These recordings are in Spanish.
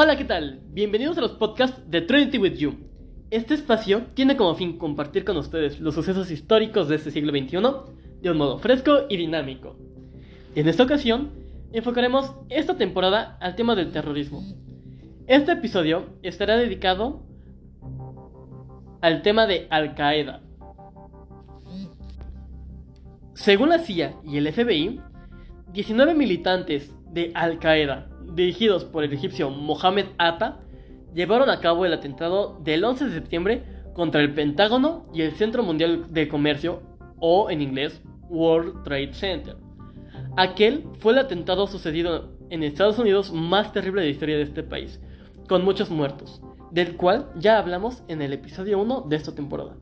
Hola, ¿qué tal? Bienvenidos a los podcasts de Trinity with You. Este espacio tiene como fin compartir con ustedes los sucesos históricos de este siglo XXI de un modo fresco y dinámico. En esta ocasión, enfocaremos esta temporada al tema del terrorismo. Este episodio estará dedicado al tema de Al Qaeda. Según la CIA y el FBI, 19 militantes de Al Qaeda, dirigidos por el egipcio Mohamed Atta, llevaron a cabo el atentado del 11 de septiembre contra el Pentágono y el Centro Mundial de Comercio, o en inglés World Trade Center. Aquel fue el atentado sucedido en Estados Unidos más terrible de la historia de este país, con muchos muertos, del cual ya hablamos en el episodio 1 de esta temporada.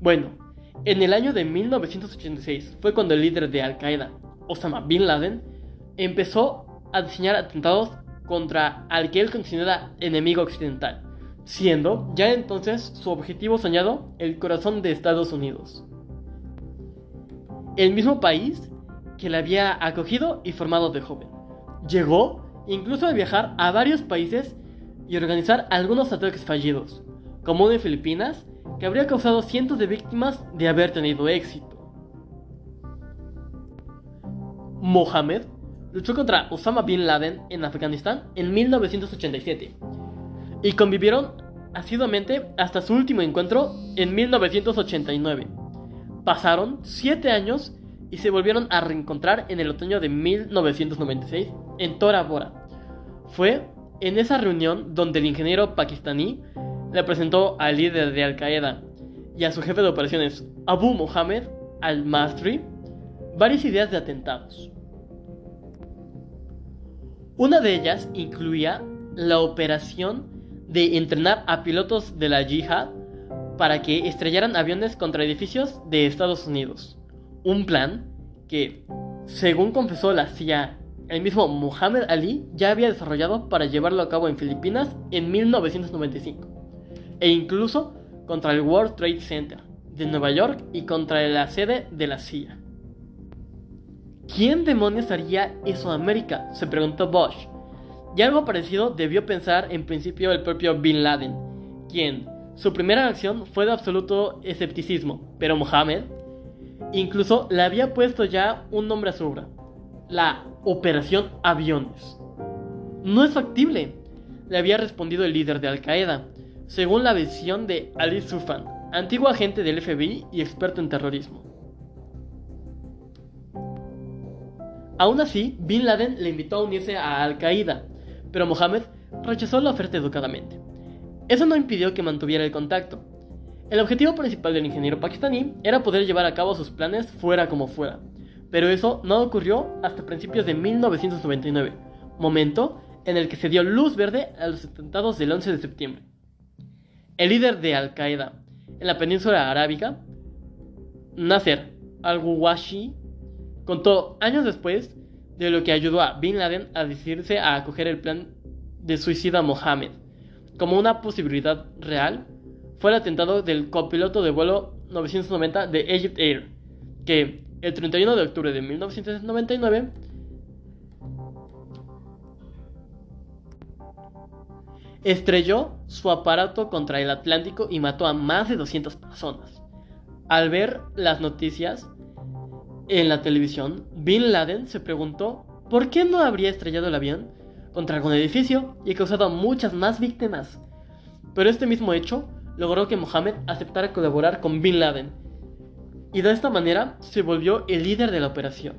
Bueno, en el año de 1986 fue cuando el líder de Al Qaeda, Osama Bin Laden, empezó a diseñar atentados contra al que él considera enemigo occidental, siendo ya entonces su objetivo soñado el corazón de Estados Unidos. El mismo país que le había acogido y formado de joven. Llegó incluso a viajar a varios países y organizar algunos ataques fallidos, como uno en Filipinas, que habría causado cientos de víctimas de haber tenido éxito. Mohamed luchó contra Osama Bin Laden en Afganistán en 1987 y convivieron asiduamente hasta su último encuentro en 1989. Pasaron 7 años y se volvieron a reencontrar en el otoño de 1996 en Tora Bora. Fue en esa reunión donde el ingeniero pakistaní le presentó al líder de Al Qaeda y a su jefe de operaciones, Abu Mohammed al-Masri, varias ideas de atentados. Una de ellas incluía la operación de entrenar a pilotos de la yihad para que estrellaran aviones contra edificios de Estados Unidos. Un plan que, según confesó la CIA, el mismo Muhammad Ali ya había desarrollado para llevarlo a cabo en Filipinas en 1995, e incluso contra el World Trade Center de Nueva York y contra la sede de la CIA. ¿Quién demonios haría eso a América? se preguntó Bosch. Y algo parecido debió pensar en principio el propio Bin Laden, quien su primera acción fue de absoluto escepticismo, pero Mohammed incluso le había puesto ya un nombre a su obra, la Operación Aviones. No es factible, le había respondido el líder de Al Qaeda, según la visión de Ali Sufan, antiguo agente del FBI y experto en terrorismo. Aún así, Bin Laden le invitó a unirse a Al Qaeda, pero Mohammed rechazó la oferta educadamente. Eso no impidió que mantuviera el contacto. El objetivo principal del ingeniero pakistaní era poder llevar a cabo sus planes fuera como fuera, pero eso no ocurrió hasta principios de 1999, momento en el que se dio luz verde a los atentados del 11 de septiembre. El líder de Al Qaeda en la península arábiga, Nasser al-Ghawashi, Contó años después de lo que ayudó a Bin Laden a decidirse a acoger el plan de suicida Mohammed. Como una posibilidad real, fue el atentado del copiloto de vuelo 990 de Egypt Air, que el 31 de octubre de 1999 estrelló su aparato contra el Atlántico y mató a más de 200 personas. Al ver las noticias, en la televisión, Bin Laden se preguntó por qué no habría estrellado el avión contra algún edificio y causado muchas más víctimas. Pero este mismo hecho logró que Mohammed aceptara colaborar con Bin Laden y de esta manera se volvió el líder de la operación.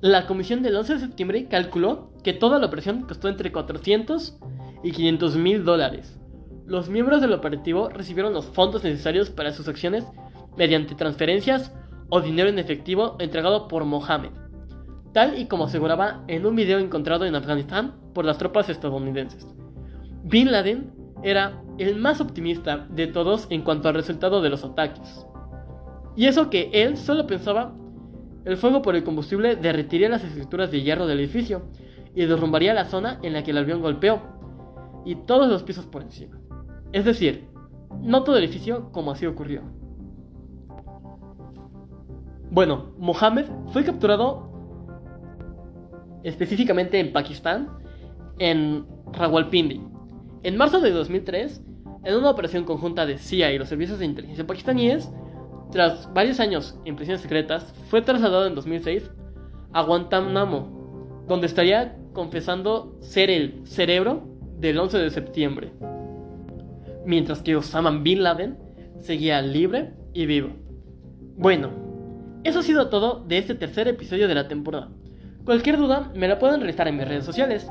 La comisión del 11 de septiembre calculó que toda la operación costó entre 400 y 500 mil dólares. Los miembros del operativo recibieron los fondos necesarios para sus acciones mediante transferencias o dinero en efectivo entregado por Mohammed, tal y como aseguraba en un video encontrado en Afganistán por las tropas estadounidenses. Bin Laden era el más optimista de todos en cuanto al resultado de los ataques. Y eso que él solo pensaba, el fuego por el combustible derretiría las estructuras de hierro del edificio y derrumbaría la zona en la que el avión golpeó, y todos los pisos por encima. Es decir, no todo el edificio como así ocurrió. Bueno, Mohammed fue capturado específicamente en Pakistán en Rawalpindi. En marzo de 2003, en una operación conjunta de CIA y los servicios de inteligencia pakistaníes, tras varios años en prisiones secretas, fue trasladado en 2006 a Guantánamo, donde estaría confesando ser el cerebro del 11 de septiembre, mientras que Osama Bin Laden seguía libre y vivo. Bueno, eso ha sido todo de este tercer episodio de la temporada. Cualquier duda me la pueden realizar en mis redes sociales.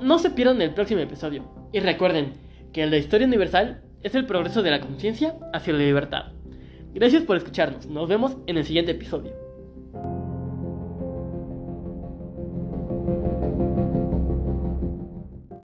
No se pierdan el próximo episodio. Y recuerden que la historia universal es el progreso de la conciencia hacia la libertad. Gracias por escucharnos. Nos vemos en el siguiente episodio.